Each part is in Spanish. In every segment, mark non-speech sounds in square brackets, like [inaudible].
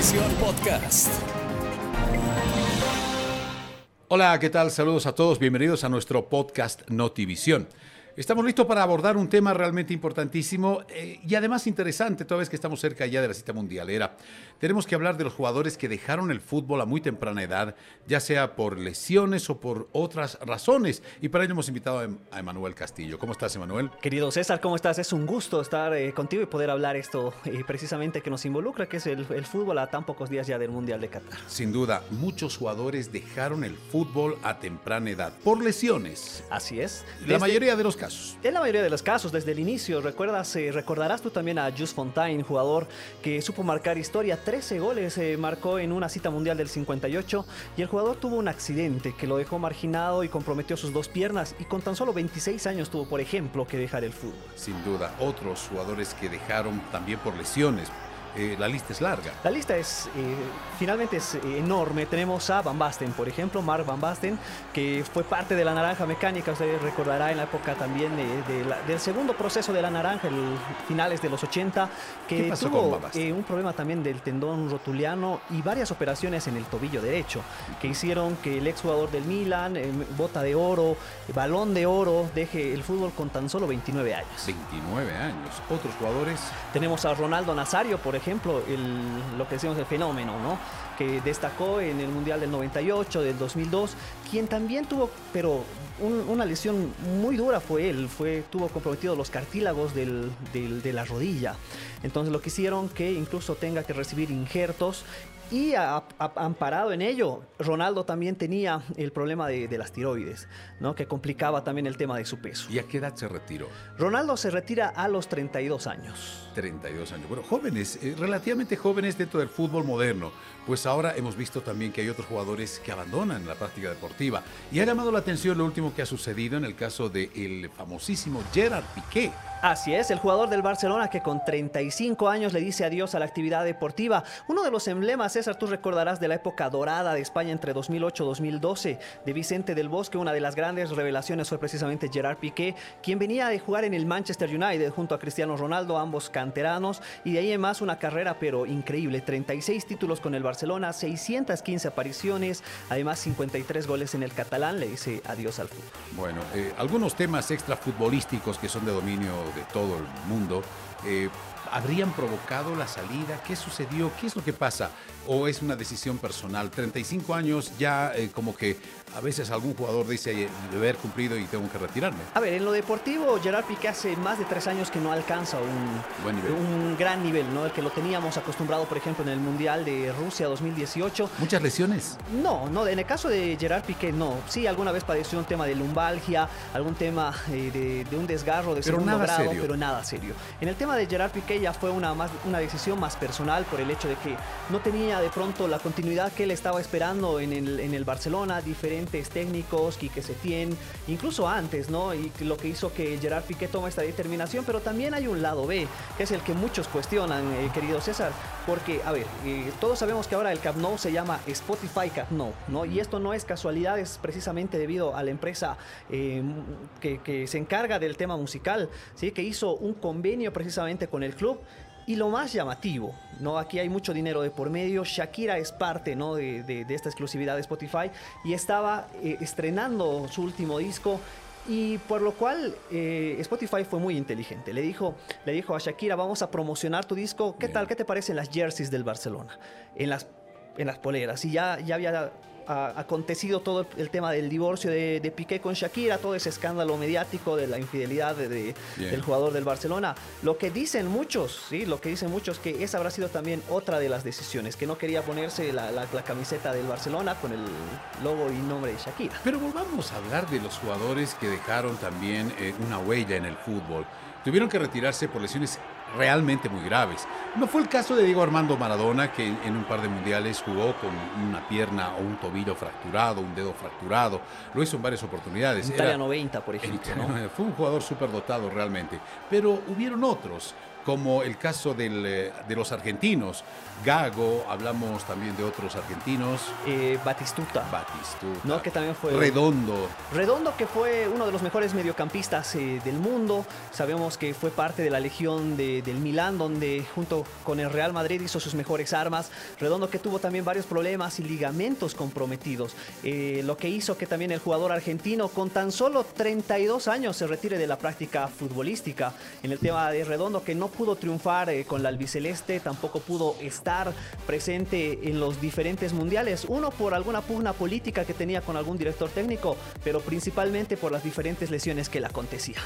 Podcast. Hola, ¿qué tal? Saludos a todos. Bienvenidos a nuestro podcast Notivisión. Estamos listos para abordar un tema realmente importantísimo eh, y además interesante, toda vez que estamos cerca ya de la cita mundialera. Tenemos que hablar de los jugadores que dejaron el fútbol a muy temprana edad, ya sea por lesiones o por otras razones. Y para ello hemos invitado a Em- Emanuel Castillo. ¿Cómo estás, Emanuel? Querido César, ¿cómo estás? Es un gusto estar eh, contigo y poder hablar esto eh, precisamente que nos involucra, que es el, el fútbol a tan pocos días ya del Mundial de Qatar. Sin duda, muchos jugadores dejaron el fútbol a temprana edad por lesiones. Así es. La mayoría de los casos. En la mayoría de los casos, desde el inicio, recuerdas, eh, recordarás tú también a Just Fontaine, jugador que supo marcar historia, 13 goles eh, marcó en una cita mundial del 58 y el jugador tuvo un accidente que lo dejó marginado y comprometió sus dos piernas y con tan solo 26 años tuvo, por ejemplo, que dejar el fútbol. Sin duda, otros jugadores que dejaron también por lesiones. Eh, la lista es larga. La lista es eh, finalmente es eh, enorme. Tenemos a Van Basten, por ejemplo, Mark Van Basten, que fue parte de la naranja mecánica. Usted recordará en la época también de la- del segundo proceso de la naranja, el finales de los 80, que ¿Qué pasó con tuvo eh, un problema también del tendón rotuliano y varias operaciones en el tobillo derecho, que hicieron que el exjugador del Milan, bota de oro, balón de oro, deje el fútbol con tan solo 29 años. 29 años. Otros jugadores Tenemos a Ronaldo Nazario, por ejemplo, el- lo que decimos el fenómeno, ¿no? Que destacó en el Mundial del 98, del 2002, quien también tuvo, pero un- una lesión muy dura fue él, fue, tuvo comprometidos los cartílagos del- del- de la rodilla. Entonces lo que hicieron que incluso tenga que recibir injertos y a- a- amparado en ello, Ronaldo también tenía el problema de, de las tiroides, ¿no? Que complicaba también el tema de su peso. ¿Y a qué edad se retiró? Ronaldo se retira a los 32 años. 32 años. Bueno, jóvenes, eh, relativamente jóvenes dentro del fútbol moderno. Pues ahora hemos visto también que hay otros jugadores que abandonan la práctica deportiva. Y ha llamado la atención lo último que ha sucedido en el caso del famosísimo Gerard Piqué. Así es, el jugador del Barcelona que con 35 años le dice adiós a la actividad deportiva. Uno de los emblemas, César, tú recordarás de la época dorada de España entre 2008 y 2012, de Vicente del Bosque. Una de las grandes revelaciones fue precisamente Gerard Piqué, quien venía de jugar en el Manchester United junto a Cristiano Ronaldo, ambos canteranos, y de ahí en más una carrera pero increíble. 36 títulos con el Barcelona, 615 apariciones, además 53 goles en el catalán. Le dice adiós al fútbol. Bueno, eh, algunos temas extrafutbolísticos que son de dominio de todo el mundo. Eh, ¿Habrían provocado la salida? ¿Qué sucedió? ¿Qué es lo que pasa? ¿O es una decisión personal? 35 años ya eh, como que a veces algún jugador dice "Oye, de haber cumplido y tengo que retirarme. A ver, en lo deportivo, Gerard Piqué hace más de tres años que no alcanza un, Buen nivel. un gran nivel, ¿no? El que lo teníamos acostumbrado, por ejemplo, en el Mundial de Rusia 2018. ¿Muchas lesiones? No, no, en el caso de Gerard Piqué, no. Sí, alguna vez padeció un tema de lumbalgia, algún tema eh, de, de un desgarro de Pero segundo nada grado, serio. pero nada serio. En el tema de Gerard Piqué ya fue una, más, una decisión más personal por el hecho de que no tenía de pronto la continuidad que él estaba esperando en el, en el Barcelona, diferentes técnicos, Quique Setién, incluso antes, ¿no? Y lo que hizo que Gerard Piqué tome esta determinación, pero también hay un lado B, que es el que muchos cuestionan, eh, querido César, porque, a ver, eh, todos sabemos que ahora el Camp Nou se llama Spotify Camp Nou, ¿no? Y esto no es casualidad, es precisamente debido a la empresa eh, que, que se encarga del tema musical, ¿sí? Que hizo un convenio precisamente con el club. Y lo más llamativo, ¿no? Aquí hay mucho dinero de por medio. Shakira es parte, ¿no? de, de- de esta exclusividad de Spotify y estaba eh, estrenando su último disco. Y por lo cual eh, Spotify fue muy inteligente. Le dijo, le dijo a Shakira, vamos a promocionar tu disco. ¿Qué Bien. tal? ¿Qué te parecen las jerseys del Barcelona? En las, en las poleras. Y ya, ya había ah, acontecido todo el tema del divorcio de, de Piqué con Shakira, todo ese escándalo mediático de la infidelidad de- de- Bien. del jugador del Barcelona. Lo que dicen muchos, sí, lo que dicen muchos que esa habrá sido también otra de las decisiones, que no quería ponerse la, la- la camiseta del Barcelona con el logo y nombre de Shakira. Pero volvamos a hablar de los jugadores que dejaron también eh, una huella en el fútbol. Tuvieron que retirarse por lesiones realmente muy graves. No fue el caso de Diego Armando Maradona, que en, un par de mundiales jugó con una pierna o un tobillo fracturado, un dedo fracturado. Lo hizo en varias oportunidades. En Era- Italia 90, por ejemplo, ¿no? [laughs] Fue un jugador súper dotado realmente. Pero hubieron otros, como el caso de los argentinos. Gago, hablamos también de otros argentinos. Batistuta. Batistuta. ¿no? Que también fue. Redondo. Redondo, que fue uno de los mejores mediocampistas del mundo. Sabemos que fue parte de la legión del Milán, donde junto con el Real Madrid hizo sus mejores armas. Redondo que tuvo también varios problemas y ligamentos comprometidos. lo que hizo que también el jugador argentino, con tan solo 32 años, se retire de la práctica futbolística. En el tema de Redondo, que no pudo triunfar con la albiceleste, tampoco pudo estar presente en los diferentes mundiales. Uno por alguna pugna política que tenía con algún director técnico, pero principalmente por las diferentes lesiones que le acontecía.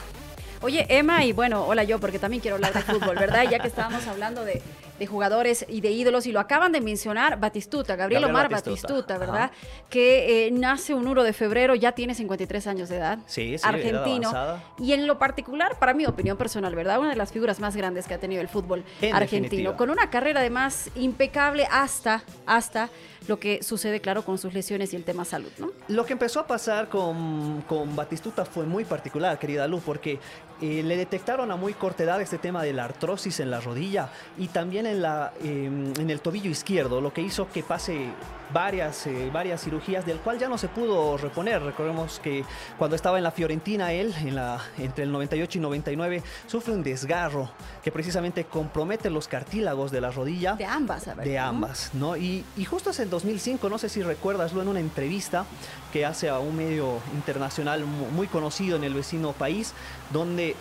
Oye, Emma, y bueno, hola yo, porque también quiero hablar de fútbol, ¿verdad? Ya que estábamos hablando de, jugadores y de ídolos, y lo acaban de mencionar, Batistuta, Gabriel, Omar Batistuta, ¿verdad? Que eh, nace un 1 de febrero, ya tiene 53 años de edad. Sí, sí, argentino. Y en lo particular, para mi opinión personal, ¿verdad? Una de las figuras más grandes que ha tenido el fútbol argentino. Con una carrera además impecable hasta, hasta lo que sucede, claro, con sus lesiones y el tema salud, ¿no? Lo que empezó a pasar con, con Batistuta fue muy particular, querida Lu, porque eh, le detectaron a muy corta edad este tema de la artrosis en la rodilla y también en, la, em, en el tobillo izquierdo, lo que hizo que pase varias, eh, varias cirugías del cual ya no se pudo reponer. Recordemos que cuando estaba en la Fiorentina él, en la, entre el 98 y 99, sufre un desgarro que precisamente compromete los cartílagos de la rodilla. De ambas, a ver, De ambas, ¿no? Y, y justo es en 2005, no sé si recuerdas, en una entrevista que hace a un medio internacional muy conocido en el vecino país, donde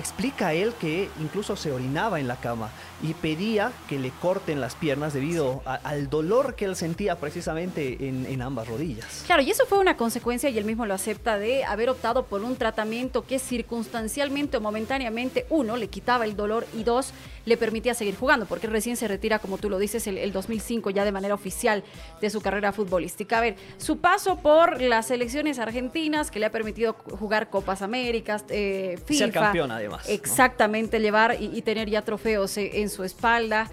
explica él que incluso se orinaba en la cama y pedía que le corten las piernas debido al dolor que él sentía precisamente en, ambas rodillas. Claro, y eso fue una consecuencia, y él mismo lo acepta, de haber optado por un tratamiento que circunstancialmente o momentáneamente, uno, le quitaba el dolor y dos, le permitía seguir jugando, porque recién se retira, como tú lo dices, el, 2005 ya de manera oficial de su carrera futbolística. A ver, su paso por las selecciones argentinas, que le ha permitido jugar Copas Américas, eh, FIFA. Ser campeón Exactamente, llevar y, tener ya trofeos en su espalda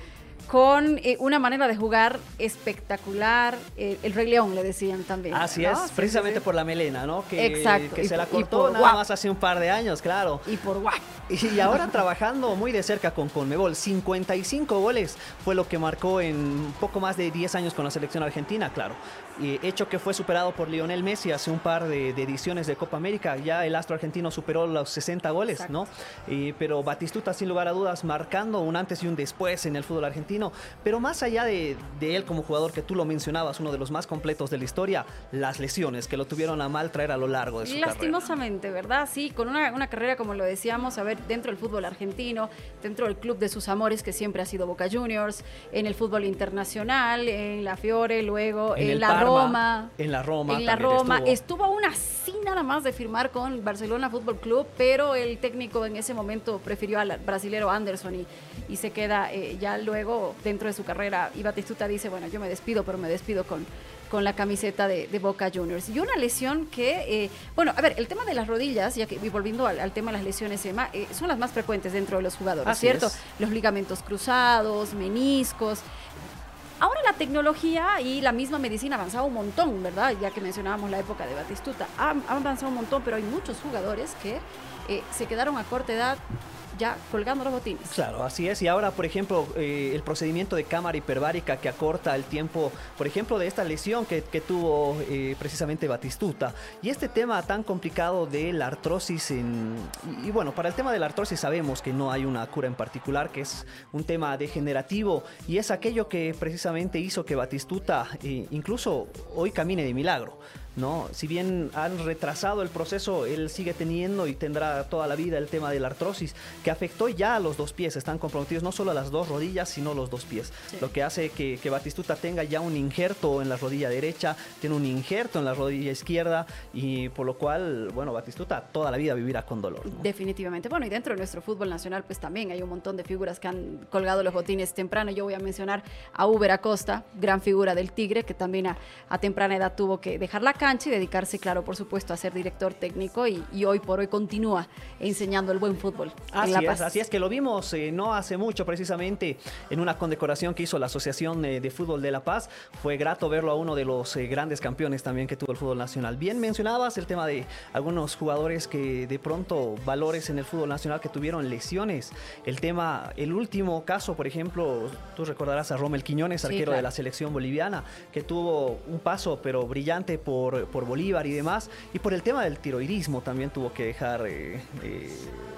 con eh, una manera de jugar espectacular. Eh, el Rey León le decían también. Así es, precisamente por la melena, ¿no? Que, Exacto. Que se la cortó nada más hace un par de años, claro. Y por guay. Y ahora trabajando muy de cerca con Conmebol. 55 goles fue lo que marcó en poco más de 10 años con la selección argentina, claro. Y hecho que fue superado por Lionel Messi hace un par de, ediciones de Copa América. Ya el astro argentino superó los 60 goles, ¿no? pero Batistuta, sin lugar a dudas, marcando un antes y un después en el fútbol argentino. Pero más allá de, él como jugador, que tú lo mencionabas, uno de los más completos de la historia, las lesiones que lo tuvieron a mal traer a lo largo de su Lastimosamente, ¿verdad? Sí, con una, una carrera, como lo decíamos, a ver, dentro del fútbol argentino, dentro del club de sus amores, que siempre ha sido Boca Juniors, en el fútbol internacional, en la Fiore, luego en, la Roma. En la Roma. En la Roma. Estuvo. aún así nada más de firmar con Barcelona Fútbol Club, pero el técnico en ese momento prefirió al brasilero Anderson y, y se queda eh, ya luego dentro de su carrera. Y Batistuta dice, bueno, yo me despido, pero me despido con con la camiseta de, Boca Juniors. Y una lesión que, eh, bueno, a ver, el tema de las rodillas, ya que volviendo al, tema de las lesiones, Emma, eh, son las más frecuentes dentro de los jugadores, ¿cierto? Los ligamentos cruzados, meniscos. Ahora la tecnología y la misma medicina ha avanzado un montón, ¿verdad? Ya que mencionábamos la época de Batistuta. Ha, avanzado un montón, pero hay muchos jugadores que eh, se quedaron a corta edad ya colgando los botines. Claro, así es. Y ahora, por ejemplo, eh, el procedimiento de cámara hiperbárica que acorta el tiempo, por ejemplo, de esta lesión que, tuvo eh, precisamente Batistuta. Y este tema tan complicado de la artrosis. En, y, bueno, para el tema de la artrosis sabemos que no hay una cura en particular, que es un tema degenerativo. Y es aquello que precisamente hizo que Batistuta eh, incluso hoy camine de milagro. ¿No? Si bien han retrasado el proceso, él sigue teniendo y tendrá toda la vida el tema de la artrosis, que afectó ya a los dos pies, están comprometidos no solo a las dos rodillas, sino los dos pies, lo que hace que, Batistuta tenga ya un injerto en la rodilla derecha, tiene un injerto en la rodilla izquierda y por lo cual, bueno, Batistuta toda la vida vivirá con dolor. Definitivamente, bueno, y dentro de nuestro fútbol nacional pues también hay un montón de figuras que han colgado los botines temprano, yo voy a mencionar a Uber Acosta, gran figura del Tigre, que también a, a temprana edad tuvo que dejar la cancha y dedicarse, claro, por supuesto, a ser director técnico y, hoy por hoy continúa enseñando el buen fútbol. Así es, así es que lo vimos eh, no hace mucho precisamente en una condecoración que hizo la Asociación eh, de Fútbol de La Paz. Fue grato verlo a uno de los eh, grandes campeones también que tuvo el fútbol nacional. Bien mencionabas el tema de algunos jugadores que de pronto valores en el fútbol nacional que tuvieron lesiones. El tema, el último caso, por ejemplo, tú recordarás a Rommel Quiñones, arquero de la selección boliviana, que tuvo un paso pero brillante por, por Bolívar y demás. Y por el tema del tiroidismo también tuvo que dejar eh, eh,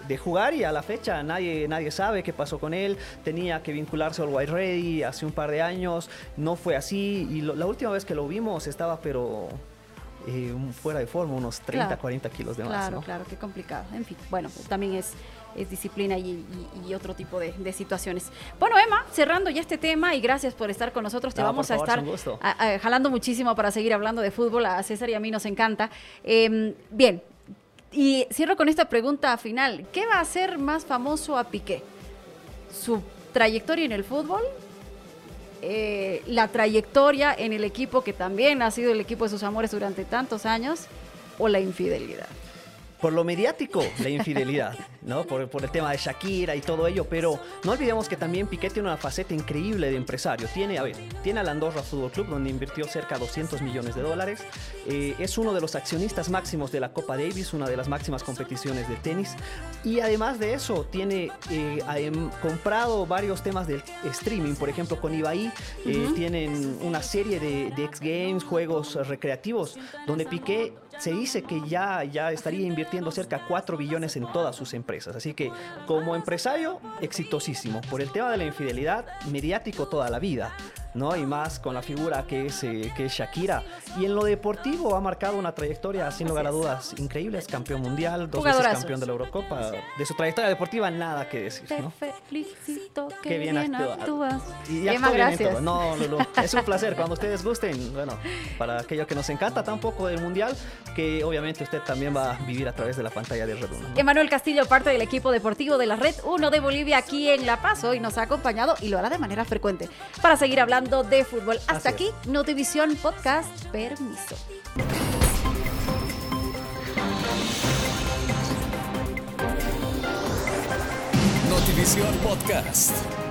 de jugar y a la fecha nadie, nadie sabe qué pasó con él. Tenía que vincularse al White Ready hace un par de años. No fue así. Y la última vez que lo vimos estaba pero eh, fuera de forma, unos 30, 40 kilos de más. Claro, claro, qué complicado. En fin, bueno, también es, es disciplina y, otro tipo de, situaciones. Bueno, Emma, cerrando ya este tema y gracias por estar con nosotros. Te vamos a estar jalando muchísimo para seguir hablando de fútbol. A César y a mí nos encanta. Em, bien, y cierro con esta pregunta final. ¿Qué va a hacer más famoso a Piqué? ¿Su trayectoria en el fútbol eh, la trayectoria en el equipo que también ha sido el equipo de sus amores durante tantos años o la infidelidad por lo mediático, la infidelidad, ¿no? Por, el tema de Shakira y todo ello, pero no olvidemos que también Piqué tiene una faceta increíble de empresario. Tiene, a ver, tiene al Andorra Fútbol Club, donde invirtió cerca de 200 millones de dólares. Eh, es uno de los accionistas máximos de la Copa Davis, una de las máximas competiciones de tenis. Y además de eso, tiene eh, comprado varios temas del streaming, por ejemplo, con Ibai, eh, tienen una serie de, de X Games, juegos recreativos, donde Piqué se dice que ya, ya estaría invirtiendo cerca de 4 billones en todas sus empresas. Así que como empresario, exitosísimo. Por el tema de la infidelidad, mediático toda la vida. ¿No? Y más con la figura que es, eh, que es Shakira. Y en lo deportivo ha marcado una trayectoria, sin lugar a dudas, increíble. Es campeón mundial, dos veces campeón de la Eurocopa. De su trayectoria deportiva, nada que decir. Te felicito, que bien, bien actúas. Y gracias. No, Lulu, es un placer. Cuando ustedes gusten, bueno, para aquello que nos encanta tampoco del mundial, que obviamente usted también va a vivir a través de la pantalla de Red 1. Emanuel Castillo, parte del equipo deportivo de la Red 1 de Bolivia aquí en La Paz, hoy nos ha acompañado y lo hará de manera frecuente para seguir hablando de fútbol. Hasta aquí, Notivisión Podcast. Permiso. Notivisión Podcast.